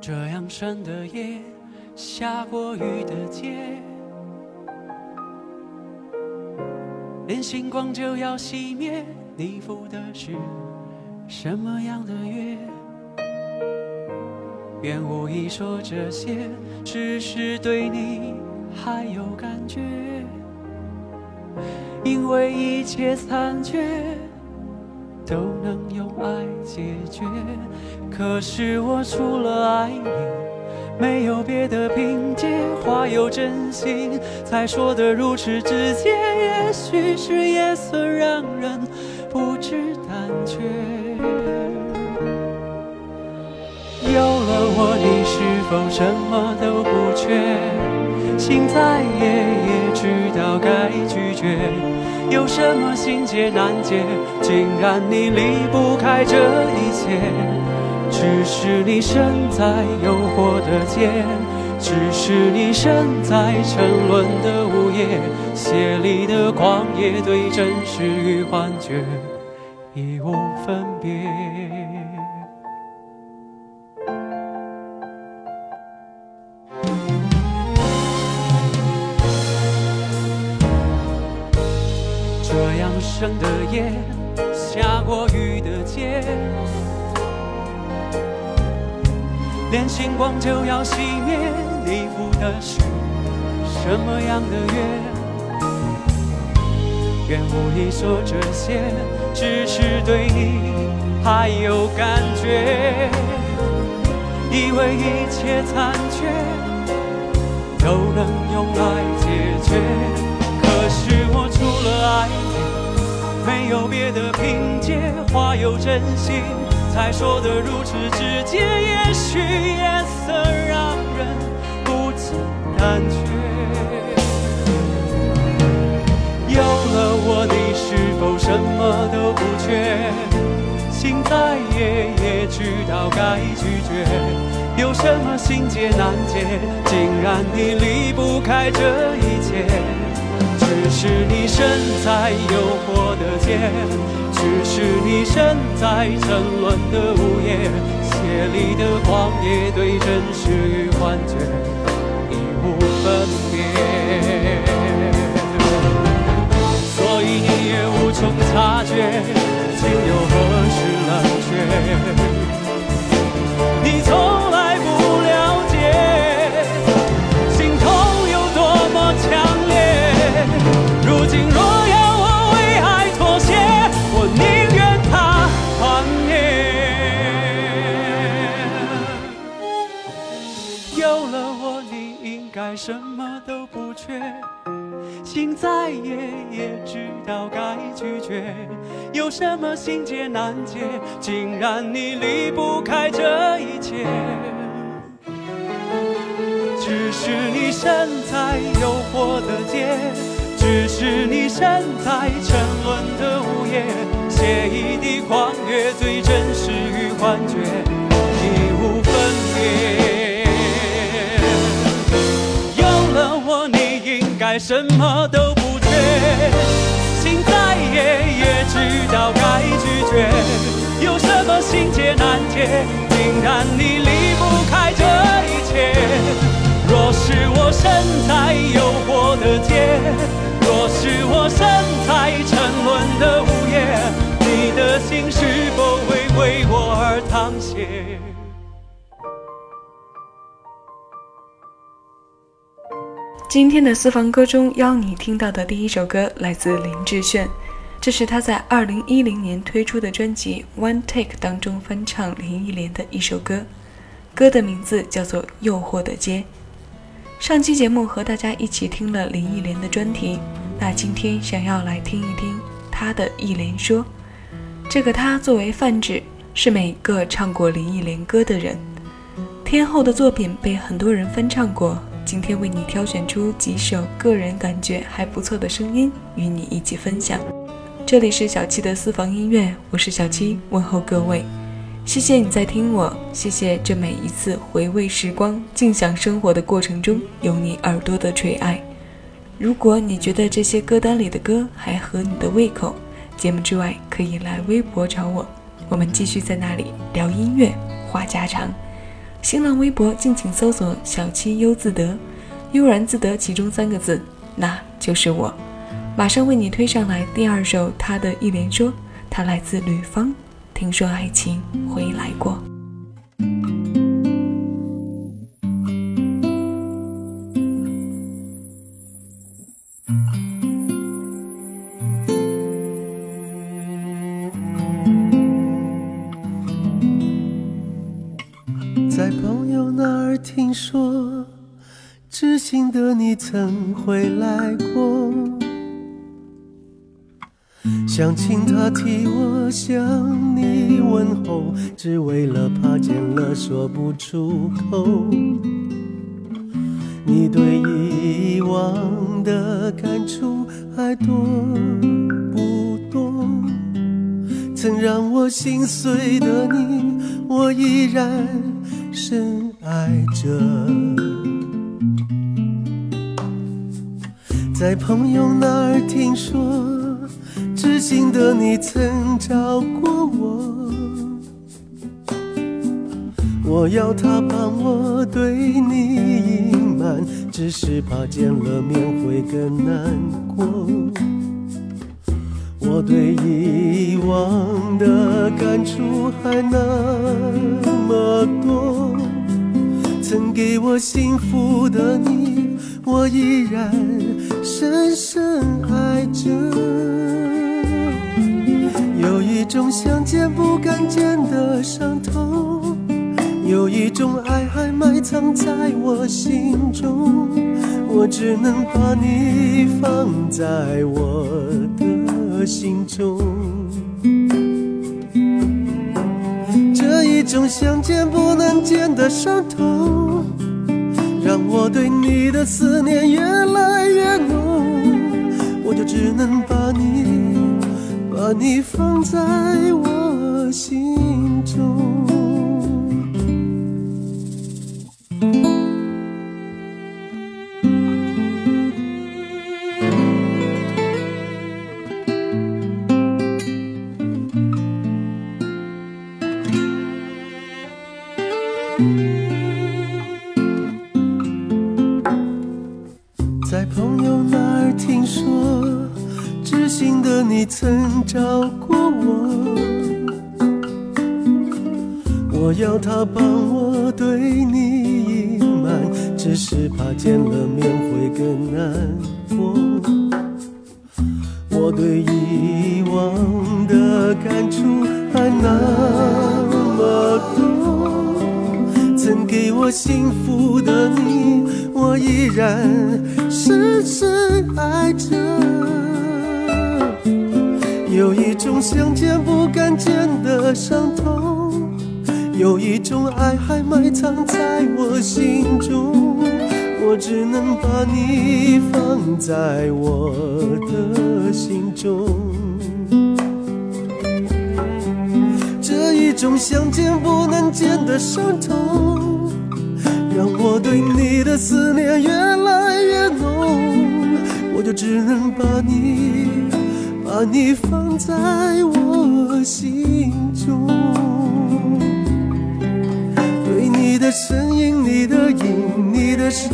这样深的夜，下过雨的街，星光就要熄灭。你赴的是什么样的约？愿无意说这些，只是对你还有感觉，因为一切残缺。都能用爱解决，可是我除了爱你，没有别的凭借。话有真心，才说得如此直接。也许是夜色让人不知胆怯。有了我，你是否什么都不缺？心再野，也知道该拒绝。有什么心结难解？竟然你离不开这一切。只是你身在诱惑的街，只是你身在沉沦的午夜，血里的狂野对真实与幻觉已无分别。这样深的夜，下过雨的街，连星光就要熄灭。你赴的是什么样的约？愿无意说这些，只是对你还有感觉。以为一切残缺都能用爱解决，可是我除了爱你。没有别的凭借，话有真心，才说得如此直接。也许夜色让人不自胆怯。有了我，你是否什么都不缺？心再野，也知道该拒绝。有什么心结难解？竟然你离不开这一切。只是你身在诱惑的街，只是你身在沉沦的午夜，血里的狂野对真实与幻觉已无分别，所以你也无从察觉，情又何时冷却？再也，也知道该拒绝。有什么心结难解？竟然你离不开这一切。只是你身在诱惑的街。只是你身在沉沦的午夜，写一滴狂野，最真实与幻觉已无分别。什么都不缺。心再野，也知道该拒绝。有什么心结难解？竟然你离不开这一切。若是我身在诱惑的街。若是我身在今天的私房歌中，邀你听到的第一首歌来自林志炫，这是他在二零一零年推出的专辑《One Take》当中翻唱林忆莲的一首歌，歌的名字叫做《诱惑的街》。上期节目和大家一起听了林忆莲的专题，那今天想要来听一听她的忆莲说。这个她作为泛指，是每个唱过林忆莲歌的人。天后的作品被很多人翻唱过，今天为你挑选出几首个人感觉还不错的声音，与你一起分享。这里是小七的私房音乐，我是小七，问候各位。谢谢你在听我，谢谢这每一次回味时光、静享生活的过程中有你耳朵的垂爱。如果你觉得这些歌单里的歌还合你的胃口，节目之外可以来微博找我，我们继续在那里聊音乐、话家常。新浪微博敬请搜索“小七悠自得”，悠然自得其中三个字，那就是我。马上为你推上来第二首他的一连说，他来自吕方。听说爱情回来过，回来过。想请他替我向你问候，只为了怕见了说不出口。你对以往的感触还多不多？曾让我心碎的你，我依然深爱着。在朋友那儿听说。知心的你曾找过我，我要他帮我对你隐瞒，只是怕见了面会更难过。我对以往的感触还那么多，曾给我幸福的你，我依然深深爱着。有一种想见不敢见的伤痛，有一种爱还埋藏在我心中，我只能把你放在我的心中。这一种想见不能见的伤痛，让我对你的思念越来，就只能把你。把你放在我心中。你曾找过我，我要他帮我对你隐瞒，只是怕见了面会更难过。我对以往的感触还那么多，曾给我幸福的你，我依然深深爱着。有一种想见不敢见的伤痛，有一种爱还埋藏在我心中，我只能把你放在我的心中。这一种想见不能见的伤痛，让我对你的思念越来越浓，我就只能把你。把你放在我心中，对你的身影、你的影、你的手，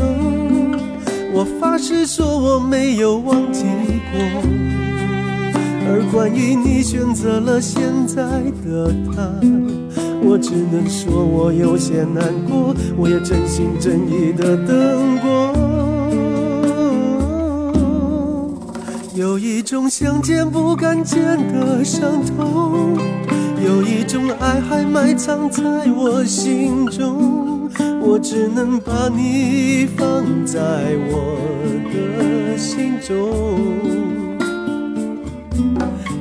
我发誓说我没有忘记过。而关于你选择了现在的他，我只能说我有些难过，我也真心真意的等过。有一种想见不敢见的伤痛，有一种爱还埋藏在我心中，我只能把你放在我的心中。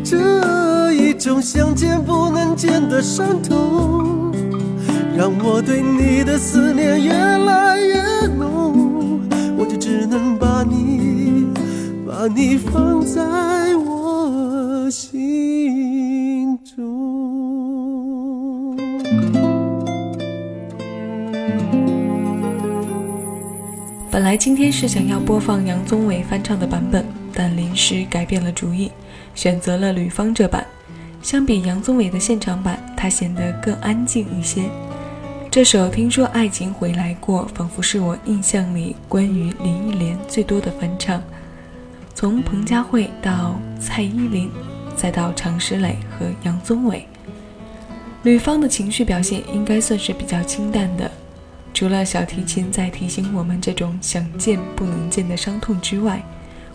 这一种想见不能见的伤痛，让我对你的思念越来越浓，我就只能把你，把你放在我心中。本来今天是想要播放杨宗纬翻唱的版本，但临时改变了主意，选择了吕方这版。相比杨宗纬的现场版，它显得更安静一些。这首《听说爱情回来过》仿佛是我印象里关于林忆莲最多的翻唱。从彭佳慧到蔡依林，再到常石磊和杨宗纬，吕方的情绪表现应该算是比较清淡的。除了小提琴在提醒我们这种想见不能见的伤痛之外，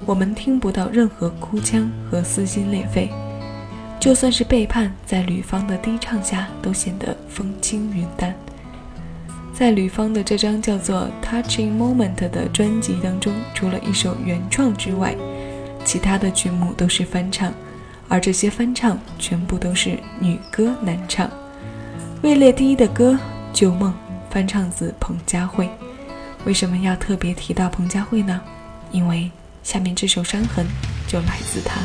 我们听不到任何哭腔和撕心裂肺。就算是背叛，在吕方的低唱下，都显得风轻云淡。在吕方的这张叫做《Touching Moment》的专辑当中，除了一首原创之外，其他的曲目都是翻唱，而这些翻唱全部都是女歌男唱。位列第一的歌《旧梦》翻唱自彭佳慧。为什么要特别提到彭佳慧呢？因为下面这首《伤痕》就来自她。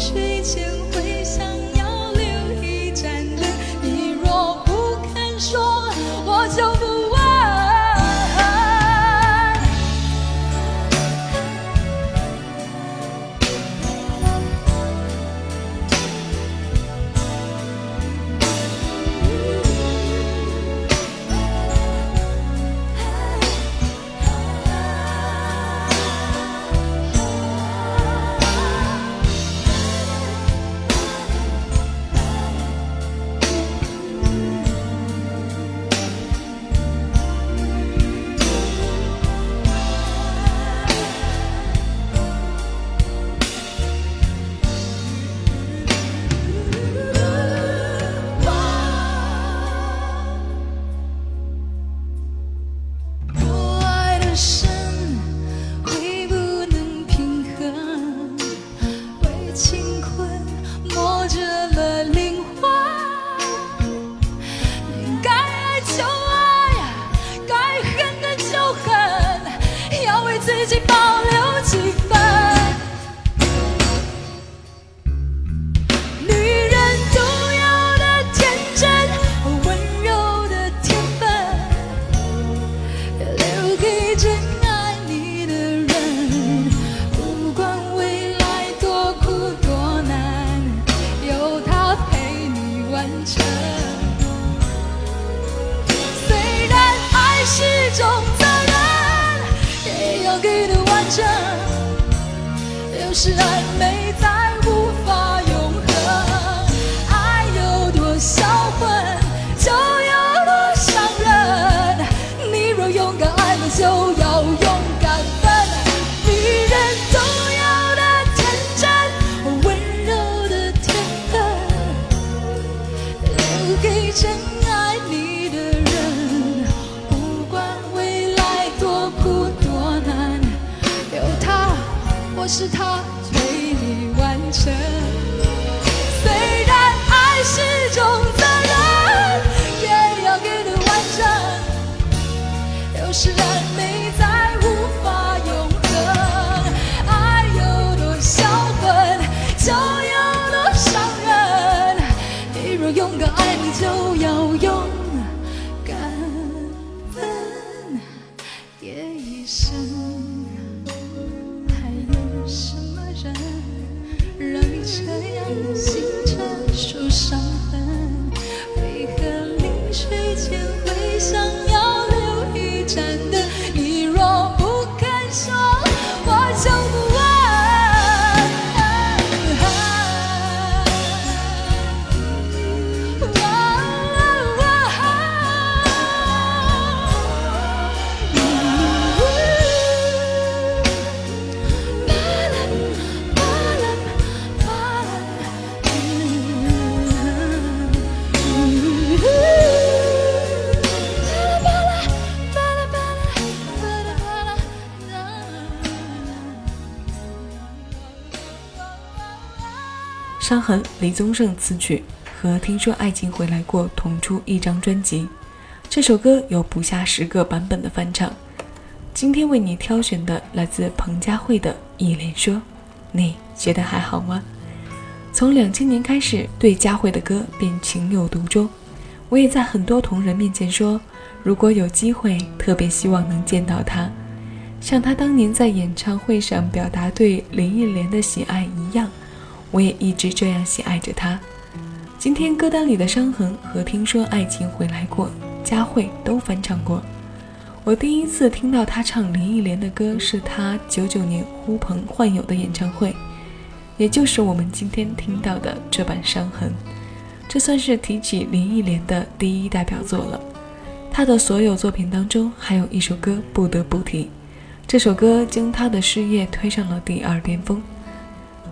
谁见是谁？有时爱没。伤痕李宗盛词曲，和《听说爱情回来过》同出一张专辑。这首歌有不下十个版本的翻唱。今天为你挑选的来自彭佳慧的《一连说》，你觉得还好吗？从两千年开始，对佳慧的歌便情有独钟。我也在很多同仁面前说，如果有机会，特别希望能见到她，像她当年在演唱会上表达对林忆莲的喜爱一样。我也一直这样喜爱着他。今天歌单里的《伤痕》和《听说爱情回来过》，佳慧都翻唱过。我第一次听到她唱林忆莲的歌，是她九九年呼朋唤友的演唱会，也就是我们今天听到的这版《伤痕》。这算是提起林忆莲的第一代表作了。她的所有作品当中，还有一首歌不得不提，这首歌将她的事业推上了第二巅峰。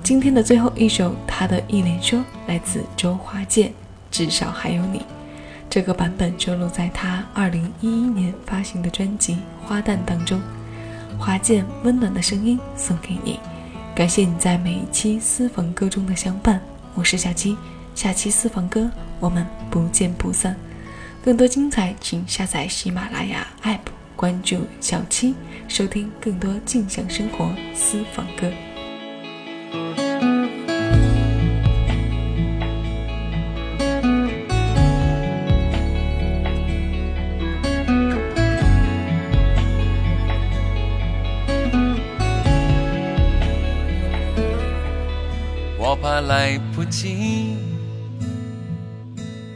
今天的最后一首，他的一连说来自周华健，《至少还有你》。这个版本收录在他二零一一年发行的专辑《花旦》当中。华健温暖的声音送给你，感谢你在每一期私房歌中的相伴。我是小七，下期私房歌我们不见不散。更多精彩，请下载喜马拉雅 APP，关注小七，收听更多静享生活私房歌。我怕来不及，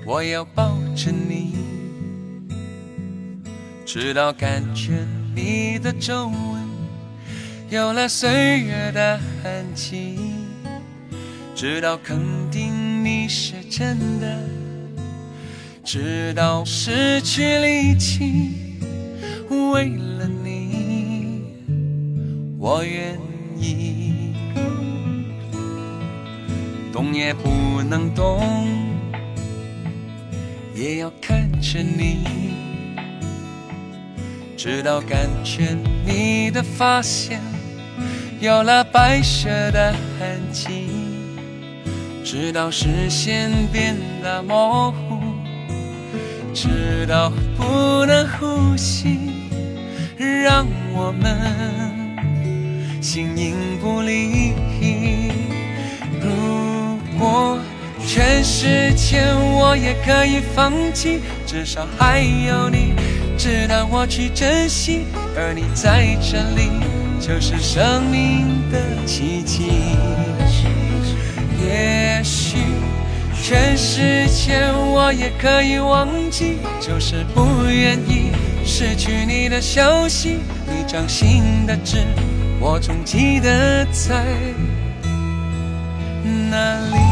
我要抱着你，直到感觉你的皱纹有了岁月的痕迹，直到肯定你是真的，直到失去力气，为了你，我愿意。动也不能动，也要看着你，直到感觉你的发线有了白色的痕迹，直到视线变得模糊，直到不能呼吸，让我们形影不离。如果全世界我也可以放弃，至少还有你值得我去珍惜，而你在这里就是生命的奇迹。也许全世界我也可以忘记就是不愿意失去你的消息你掌心的痣我总记得在哪里。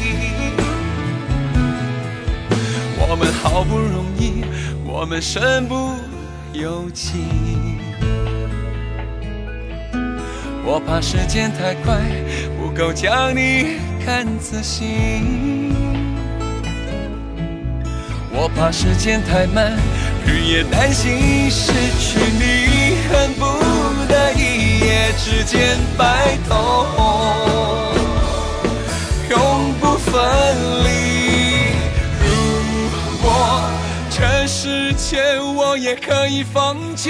我们好不容易，我们身不由己。我怕时间太快，不够将你看仔细。我怕时间太慢，日夜担心失去你，恨不得一夜之间白头，永不分离。世界我也可以放弃。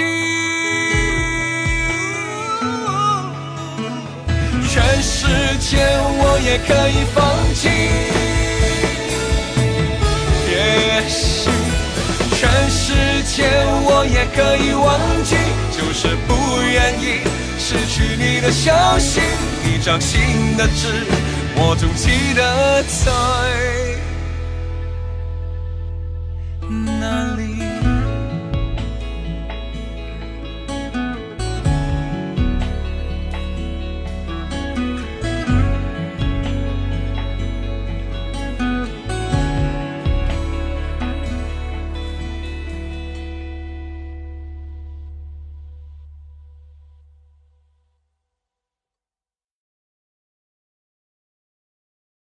全世界我也可以放弃，也许全世界我也可以忘记，就是不愿意失去你的消息，你掌心的痣，我总记得在。